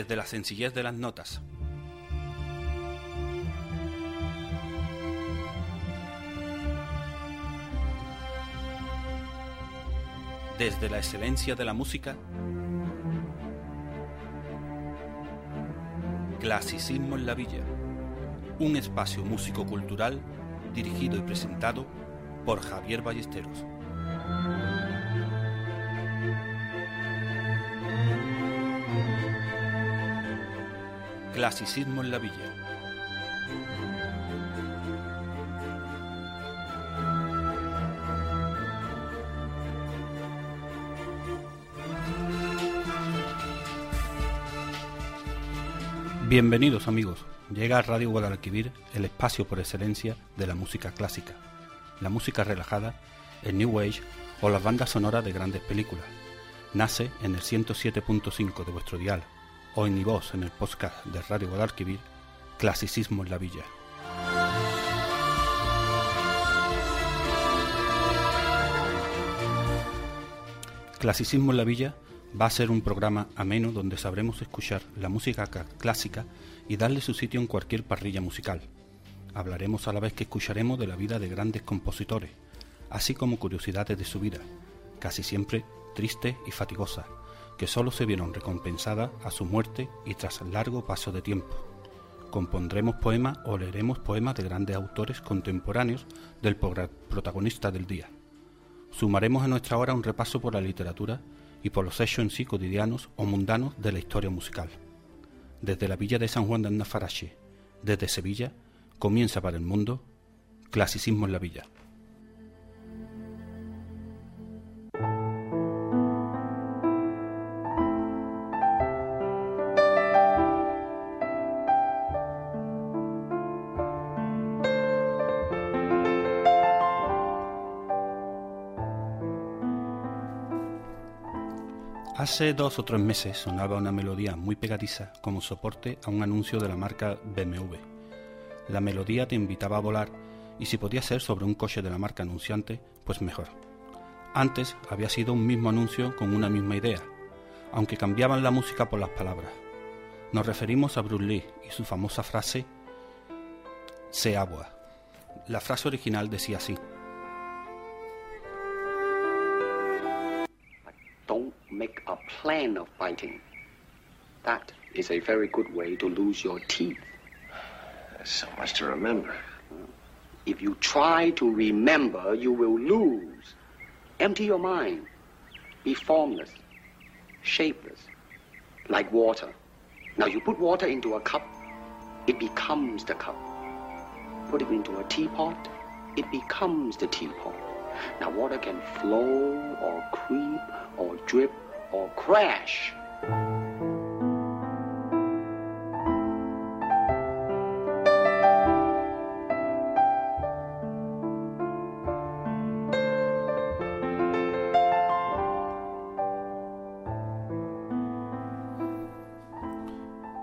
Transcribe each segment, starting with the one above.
desde la sencillez de las notas. Desde la excelencia de la música, Clasicismo en la Villa, un espacio músico-cultural dirigido y presentado por Javier Ballesteros. Clasicismo en la Villa. Bienvenidos amigos, llega a Radio Guadalquivir el espacio por excelencia de la música clásica, la música relajada, el New Age o las bandas sonoras de grandes películas. Nace en el 107.5 de vuestro dial o en mi voz en el podcast de Radio Guadalquivir, Clasicismo en la Villa. Clasicismo en la Villa va a ser un programa ameno donde sabremos escuchar la música clásica y darle su sitio en cualquier parrilla musical. Hablaremos a la vez que escucharemos de la vida de grandes compositores, así como curiosidades de su vida, casi siempre tristes y fatigosas, que sólo se vieron recompensadas a su muerte y tras largo paso de tiempo. Compondremos poemas o leeremos poemas de grandes autores contemporáneos del protagonista del día. Sumaremos a nuestra hora un repaso por la literatura y por los hechos cotidianos o mundanos de la historia musical. Desde la villa de San Juan de Andafarache, desde Sevilla, comienza para el mundo Clasicismo en la Villa. Hace dos o tres meses sonaba una melodía muy pegadiza como soporte a un anuncio de la marca BMW. La melodía te invitaba a volar y si podía ser sobre un coche de la marca anunciante, pues mejor. Antes había sido un mismo anuncio con una misma idea, aunque cambiaban la música por las palabras. Nos referimos a Bruce Lee y su famosa frase Sé agua. La frase original decía así. Make a plan of fighting. That is a very good way to lose your teeth. There's so much to remember. If you try to remember, you will lose. Empty your mind. Be formless, shapeless, like water. Now you put water into a cup, it becomes the cup. Put it into a teapot, it becomes the teapot. Now water can flow or creep or drip or crash.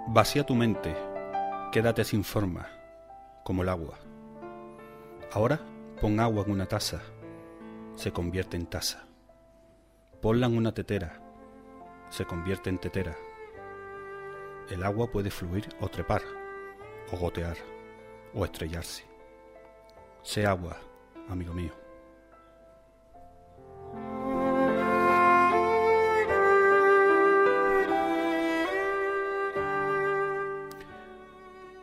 Vacía tu mente, quédate sin forma, como el agua. Ahora pon agua en una taza, se convierte en taza. Ponla en una tetera, se convierte en tetera. El agua puede fluir o trepar, o gotear, o estrellarse. Sé agua, amigo mío.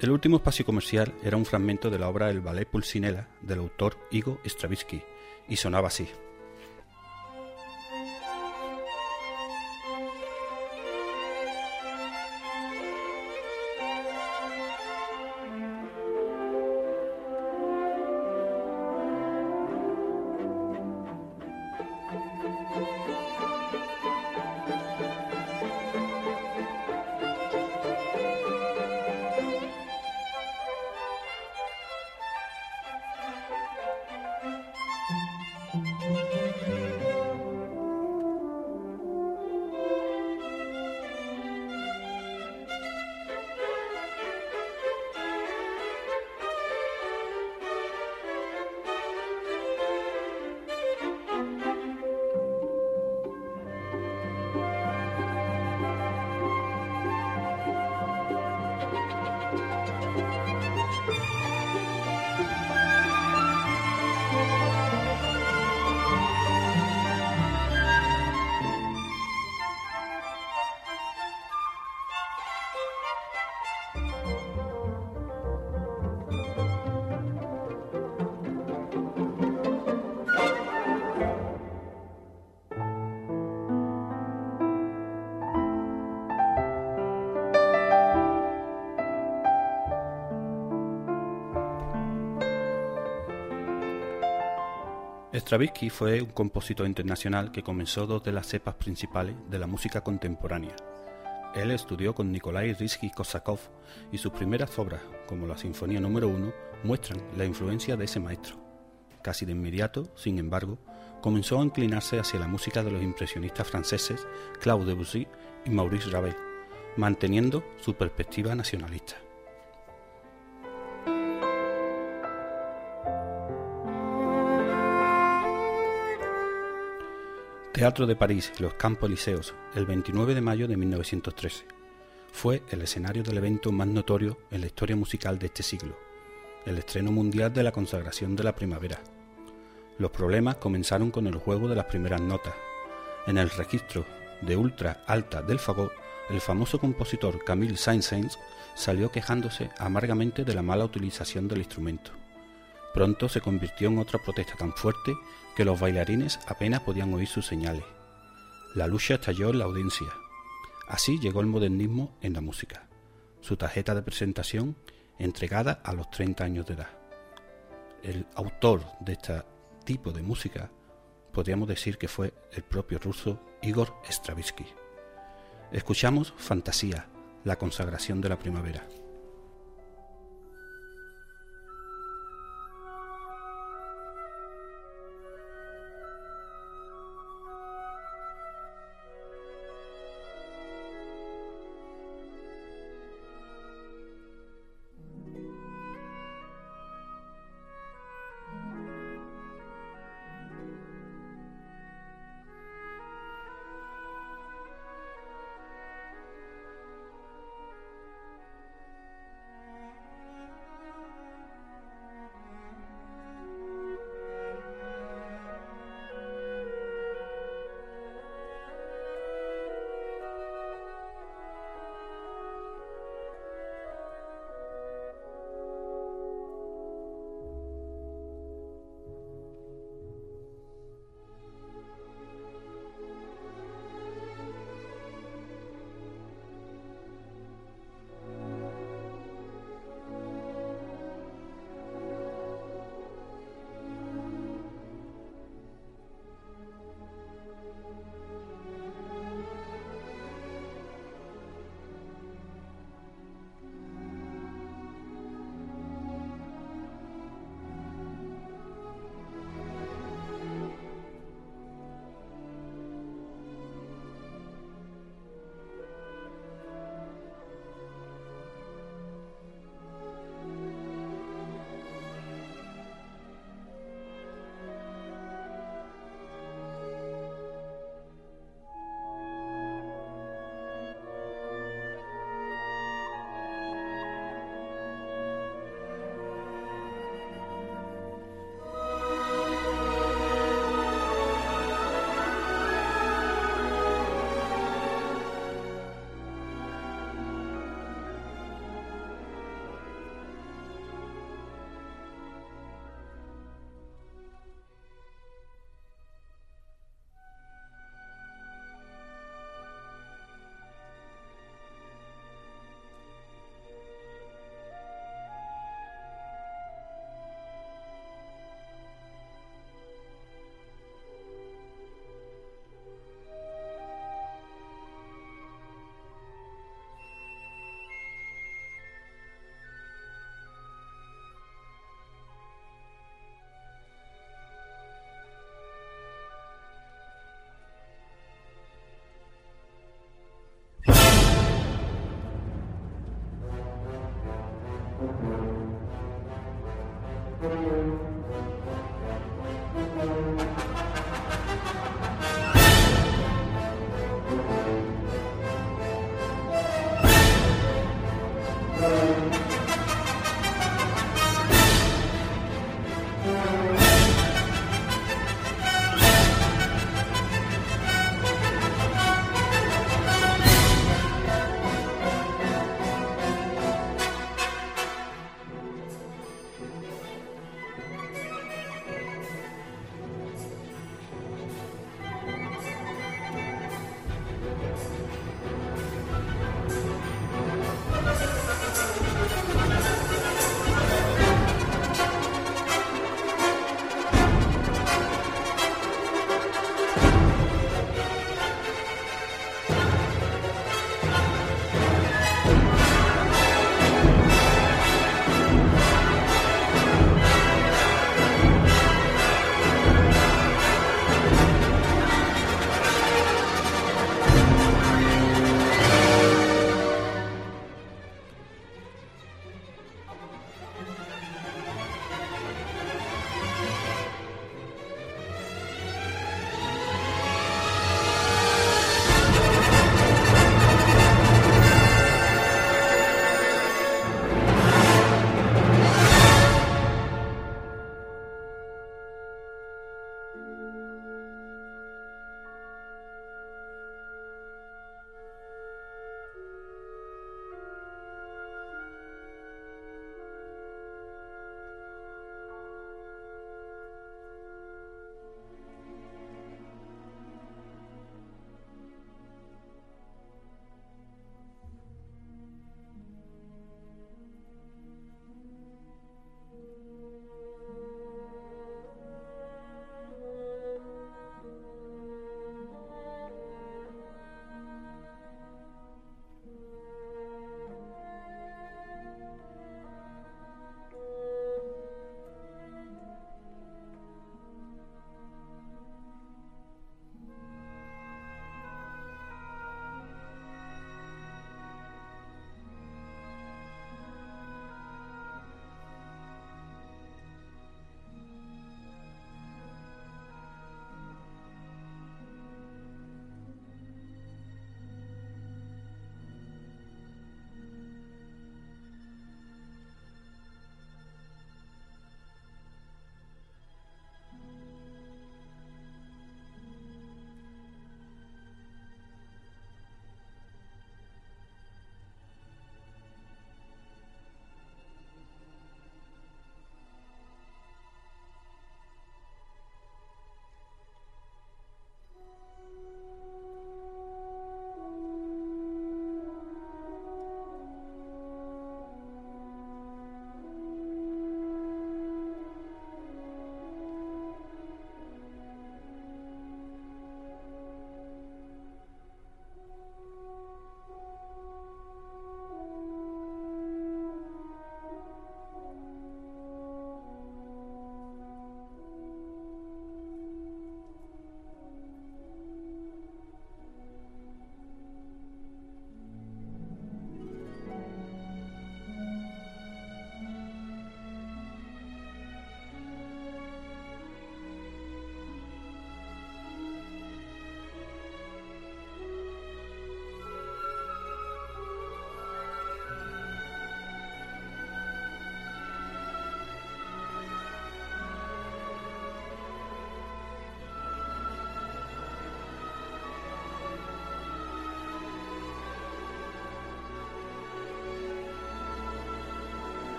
El último espacio comercial era un fragmento de la obra El ballet Pulcinella del autor Igor Stravinsky y sonaba así. Stravinsky fue un compositor internacional que comenzó dos de las cepas principales de la música contemporánea. Él estudió con Nikolai Rizky-Kosakov y sus primeras obras, como la Sinfonía número 1, muestran la influencia de ese maestro. Casi de inmediato, sin embargo, comenzó a inclinarse hacia la música de los impresionistas franceses Claude Debussy y Maurice Ravel, manteniendo su perspectiva nacionalista. Teatro de París, Los Campos Elíseos, el 29 de mayo de 1913. Fue el escenario del evento más notorio en la historia musical de este siglo, el estreno mundial de la consagración de la primavera. Los problemas comenzaron con el juego de las primeras notas. En el registro de ultra alta del fagot, el famoso compositor Camille Saint-Saëns salió quejándose amargamente de la mala utilización del instrumento. Pronto se convirtió en otra protesta tan fuerte que los bailarines apenas podían oír sus señales. La lucha estalló en la audiencia. Así llegó el modernismo en la música. Su tarjeta de presentación entregada a los 30 años de edad. El autor de este tipo de música podríamos decir que fue el propio ruso Igor Stravinsky. Escuchamos Fantasía, la consagración de la primavera.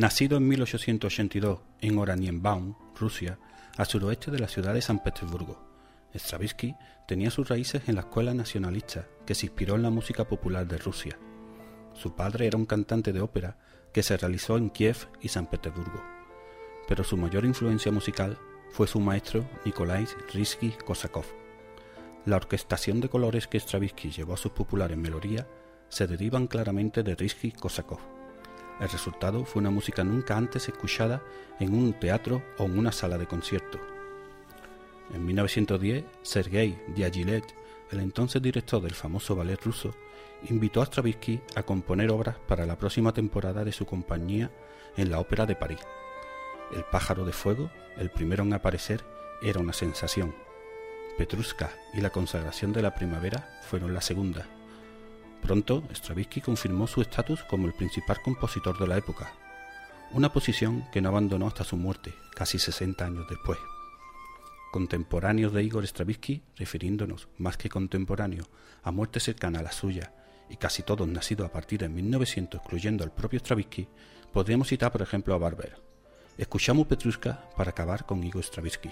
Nacido en 1882 en Oranienbaum, Rusia, al suroeste de la ciudad de San Petersburgo, Stravinsky tenía sus raíces en la escuela nacionalista que se inspiró en la música popular de Rusia. Su padre era un cantante de ópera que se realizó en Kiev y San Petersburgo, pero su mayor influencia musical fue su maestro Nikolai Rizky-Kosakov. La orquestación de colores que Stravinsky llevó a sus populares melodías se derivan claramente de Rizky-Kosakov. El resultado fue una música nunca antes escuchada en un teatro o en una sala de concierto. En 1910, Sergei Diaghilev, el entonces director del famoso ballet ruso, invitó a Stravinsky a componer obras para la próxima temporada de su compañía en la Ópera de París. El pájaro de fuego, el primero en aparecer, era una sensación. Petrushka y la consagración de la primavera fueron la segunda. Pronto, Stravinsky confirmó su estatus como el principal compositor de la época, una posición que no abandonó hasta su muerte, casi 60 años después. Contemporáneos de Igor Stravinsky, refiriéndonos más que contemporáneo a muerte cercana a la suya y casi todos nacidos a partir de 1900, incluyendo al propio Stravinsky, podríamos citar por ejemplo a Barber. Escuchamos Petrushka para acabar con Igor Stravinsky.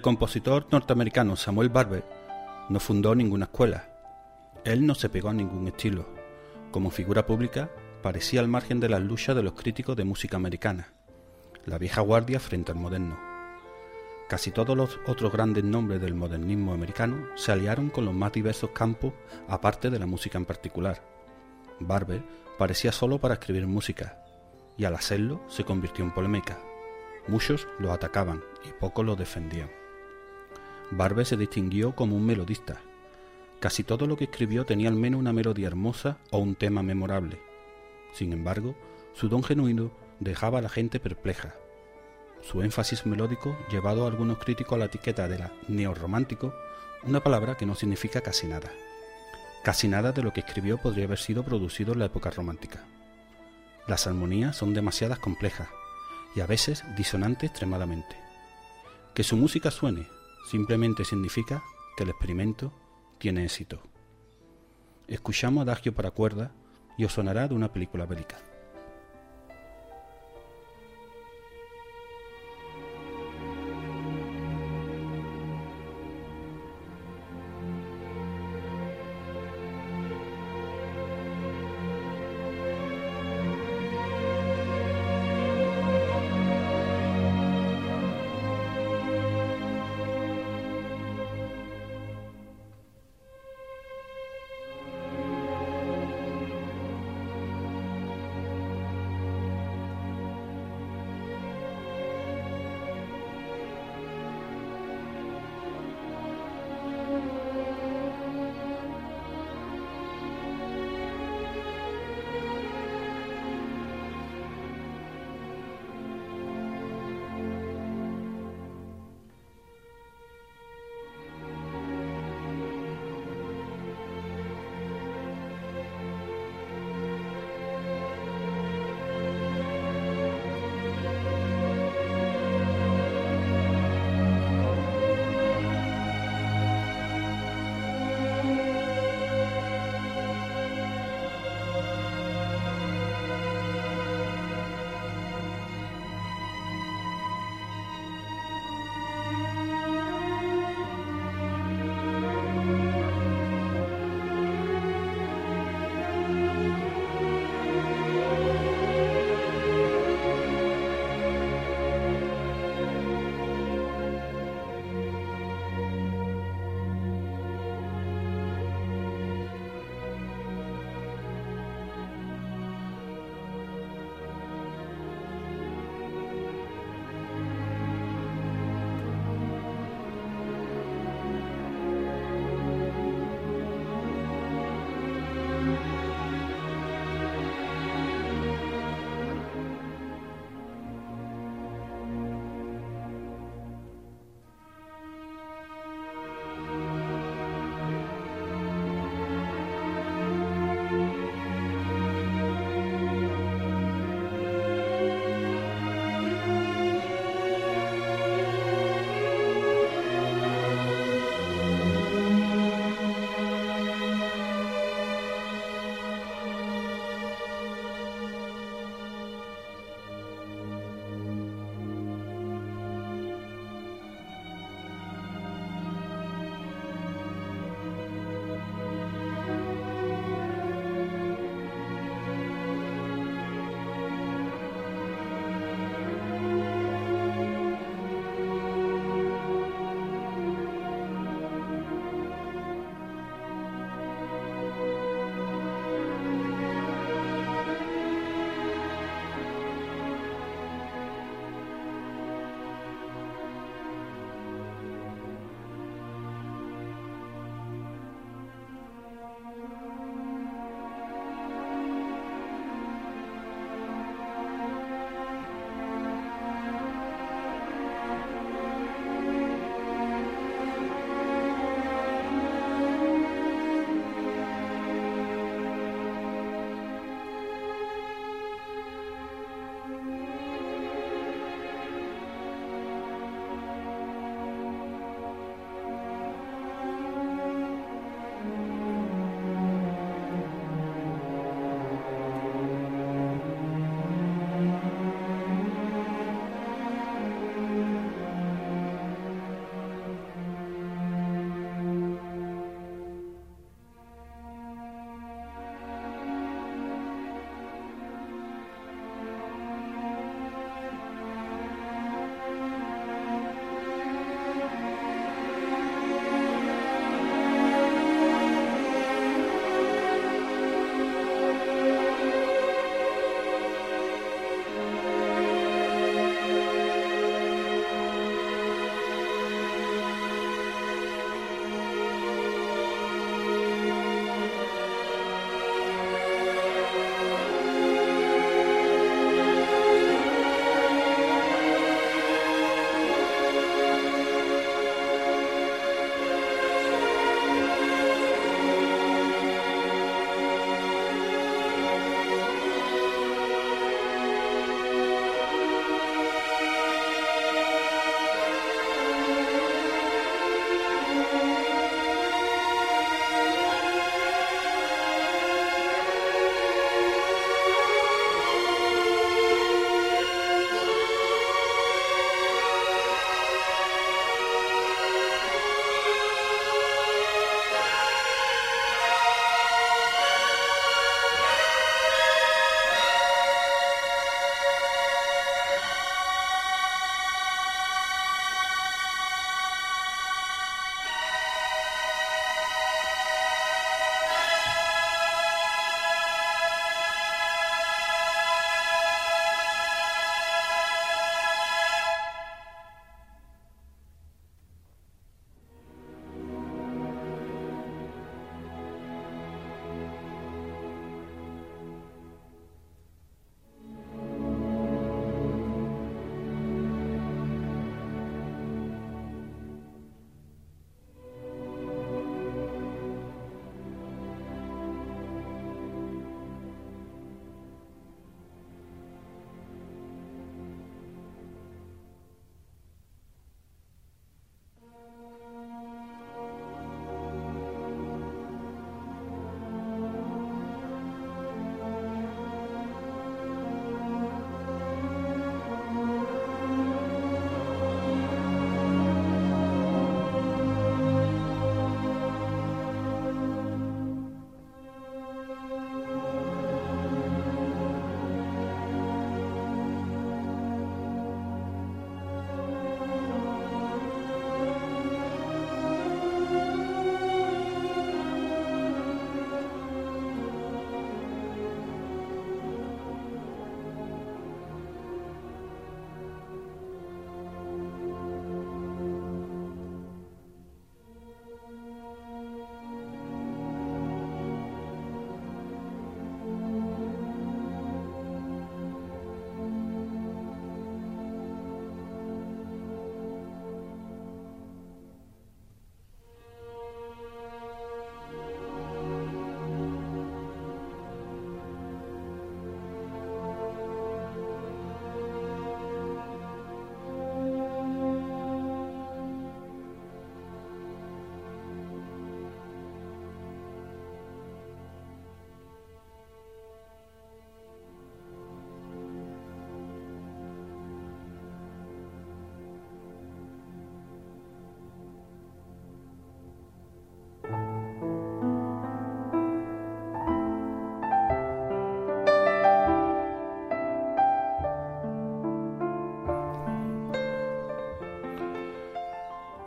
El compositor norteamericano Samuel Barber no fundó ninguna escuela. Él no se pegó a ningún estilo. Como figura pública, parecía al margen de las luchas de los críticos de música americana, la vieja guardia frente al moderno. Casi todos los otros grandes nombres del modernismo americano se aliaron con los más diversos campos aparte de la música en particular. Barber parecía solo para escribir música, y al hacerlo se convirtió en polémica. Muchos lo atacaban y pocos lo defendían. Barber se distinguió como un melodista. Casi todo lo que escribió tenía al menos una melodía hermosa o un tema memorable. Sin embargo, su don genuino dejaba a la gente perpleja. Su énfasis melódico llevado a algunos críticos a la etiqueta de la neorromántico, una palabra que no significa casi nada. Casi nada de lo que escribió podría haber sido producido en la época romántica. Las armonías son demasiadas complejas y a veces disonantes extremadamente. Que su música suene simplemente significa que el experimento tiene éxito. Escuchamos Adagio para cuerda y os sonará de una película bélica.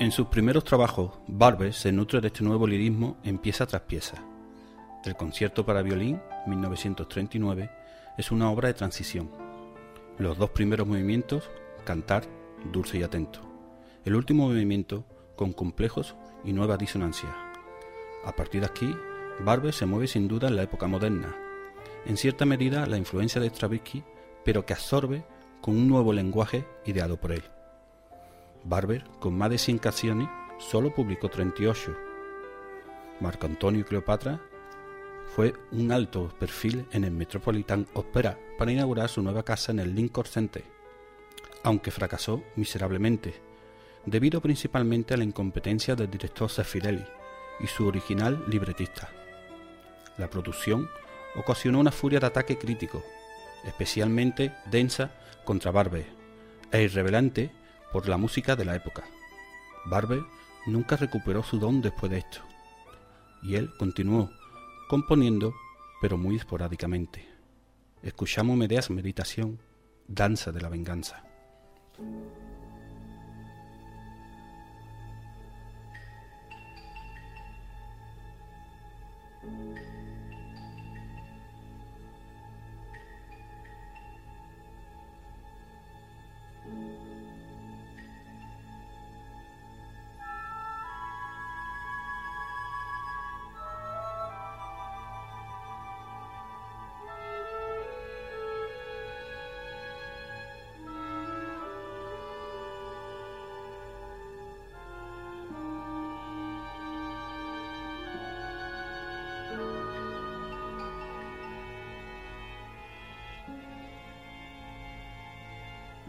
En sus primeros trabajos, Barber se nutre de este nuevo lirismo en pieza tras pieza. El concierto para violín, 1939, es una obra de transición. Los dos primeros movimientos, cantar, dulce y atento. El último movimiento, con complejos y nueva disonancia. A partir de aquí, Barber se mueve sin duda en la época moderna, en cierta medida la influencia de Stravinsky, pero que absorbe con un nuevo lenguaje ideado por él. Barber, con más de 100 canciones, solo publicó 38. Marco Antonio y Cleopatra fue un alto perfil en el Metropolitan Opera para inaugurar su nueva casa en el Lincoln Center, aunque fracasó miserablemente, debido principalmente a la incompetencia del director Sefirelli y su original libretista. La producción ocasionó una furia de ataque crítico, especialmente densa contra Barber, e irreverente por la música de la época. Barber nunca recuperó su don después de esto, y él continuó componiendo, pero muy esporádicamente. Escuchamos Medeas Meditación, Danza de la Venganza.